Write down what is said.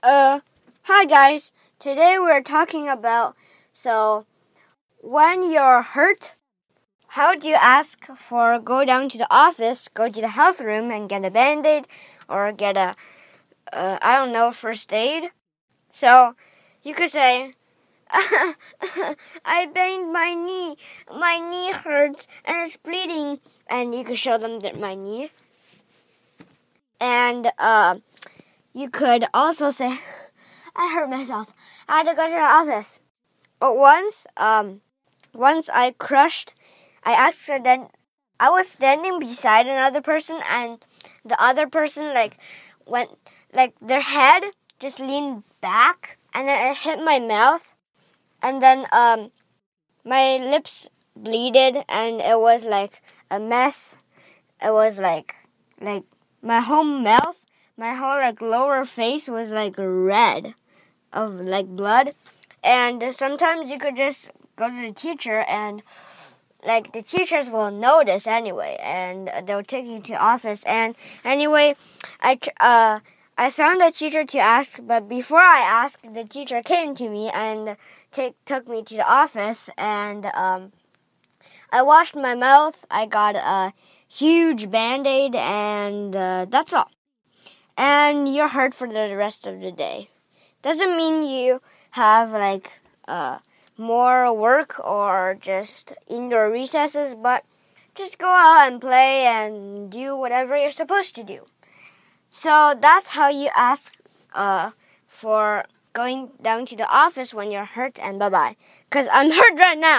Uh, hi guys. Today we're talking about so when you're hurt, how do you ask for go down to the office, go to the health room and get a band-aid or get a uh, I don't know, first aid? So you could say I banged my knee. My knee hurts and it's bleeding. And you could show them that my knee. And uh, you could also say, I hurt myself. I had to go to the office. But once, um, once I crushed, I accident. I was standing beside another person, and the other person like went like their head just leaned back, and then it hit my mouth, and then um, my lips bleeded, and it was like a mess. It was like like my whole mouth, my whole like lower face was like red of like blood. And sometimes you could just go to the teacher and like the teachers will notice anyway and they'll take you to office. And anyway I uh I found a teacher to ask but before I asked the teacher came to me and take, took me to the office. And um I washed my mouth. I got a huge band-aid and uh, that's all and you're hurt for the rest of the day doesn't mean you have like uh, more work or just indoor recesses, but just go out and play and do whatever you're supposed to do. So that's how you ask uh, for going down to the office when you're hurt and bye bye. Because I'm hurt right now.